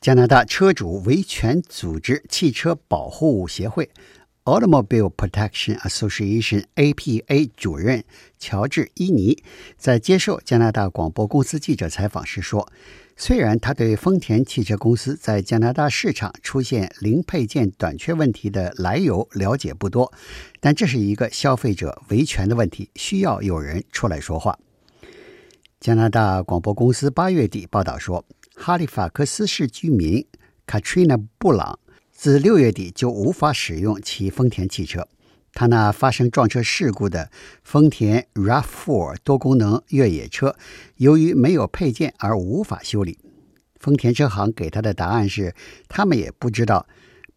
加拿大车主维权组织汽车保护协会 （Automobile Protection Association，APA） 主任乔治·伊尼在接受加拿大广播公司记者采访时说：“虽然他对丰田汽车公司在加拿大市场出现零配件短缺问题的来由了解不多，但这是一个消费者维权的问题，需要有人出来说话。”加拿大广播公司八月底报道说。哈利法克斯市居民 Katrina 布朗自六月底就无法使用其丰田汽车。他那发生撞车事故的丰田 RAV4 多功能越野车，由于没有配件而无法修理。丰田车行给他的答案是，他们也不知道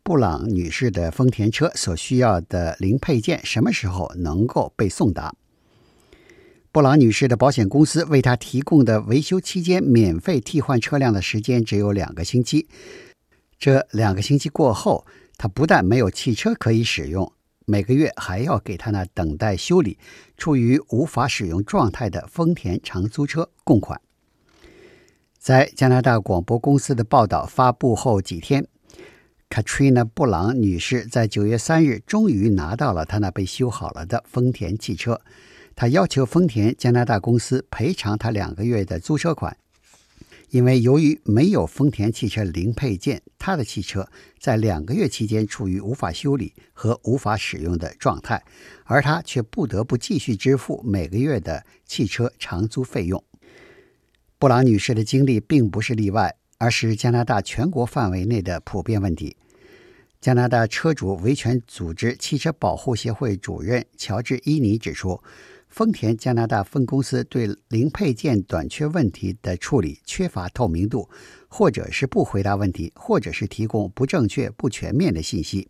布朗女士的丰田车所需要的零配件什么时候能够被送达。布朗女士的保险公司为她提供的维修期间免费替换车辆的时间只有两个星期。这两个星期过后，她不但没有汽车可以使用，每个月还要给她那等待修理、处于无法使用状态的丰田长租车供款。在加拿大广播公司的报道发布后几天，Katrina 布朗女士在九月三日终于拿到了她那被修好了的丰田汽车。他要求丰田加拿大公司赔偿他两个月的租车款，因为由于没有丰田汽车零配件，他的汽车在两个月期间处于无法修理和无法使用的状态，而他却不得不继续支付每个月的汽车长租费用。布朗女士的经历并不是例外，而是加拿大全国范围内的普遍问题。加拿大车主维权组织汽车保护协会主任乔治·伊尼指出。丰田加拿大分公司对零配件短缺问题的处理缺乏透明度，或者是不回答问题，或者是提供不正确、不全面的信息。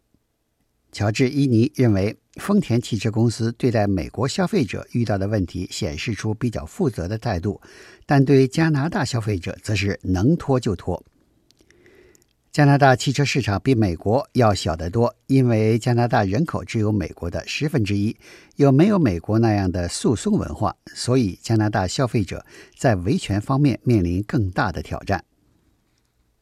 乔治·伊尼认为，丰田汽车公司对待美国消费者遇到的问题显示出比较负责的态度，但对加拿大消费者则是能拖就拖。加拿大汽车市场比美国要小得多，因为加拿大人口只有美国的十分之一，又没有美国那样的诉讼文化，所以加拿大消费者在维权方面面临更大的挑战。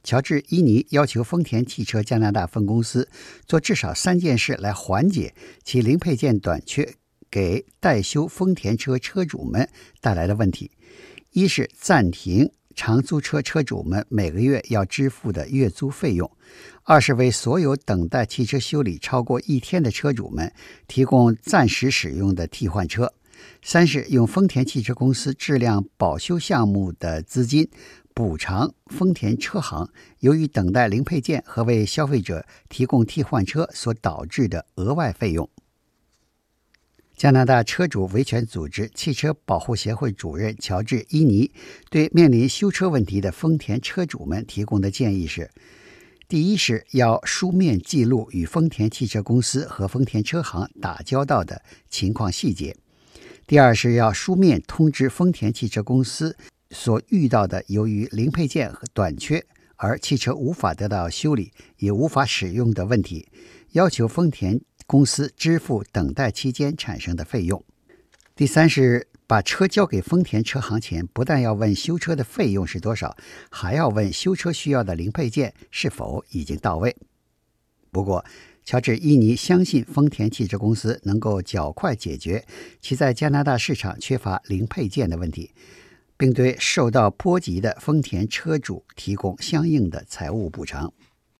乔治·伊尼要求丰田汽车加拿大分公司做至少三件事来缓解其零配件短缺给代修丰田车车主们带来的问题：一是暂停。长租车车主们每个月要支付的月租费用；二是为所有等待汽车修理超过一天的车主们提供暂时使用的替换车；三是用丰田汽车公司质量保修项目的资金补偿丰田车行。由于等待零配件和为消费者提供替换车所导致的额外费用。加拿大车主维权组织汽车保护协会主任乔治·伊尼对面临修车问题的丰田车主们提供的建议是：第一是要书面记录与丰田汽车公司和丰田车行打交道的情况细节；第二是要书面通知丰田汽车公司所遇到的由于零配件和短缺而汽车无法得到修理也无法使用的问题，要求丰田。公司支付等待期间产生的费用。第三是把车交给丰田车行前，不但要问修车的费用是多少，还要问修车需要的零配件是否已经到位。不过，乔治·伊尼相信丰田汽车公司能够较快解决其在加拿大市场缺乏零配件的问题，并对受到波及的丰田车主提供相应的财务补偿。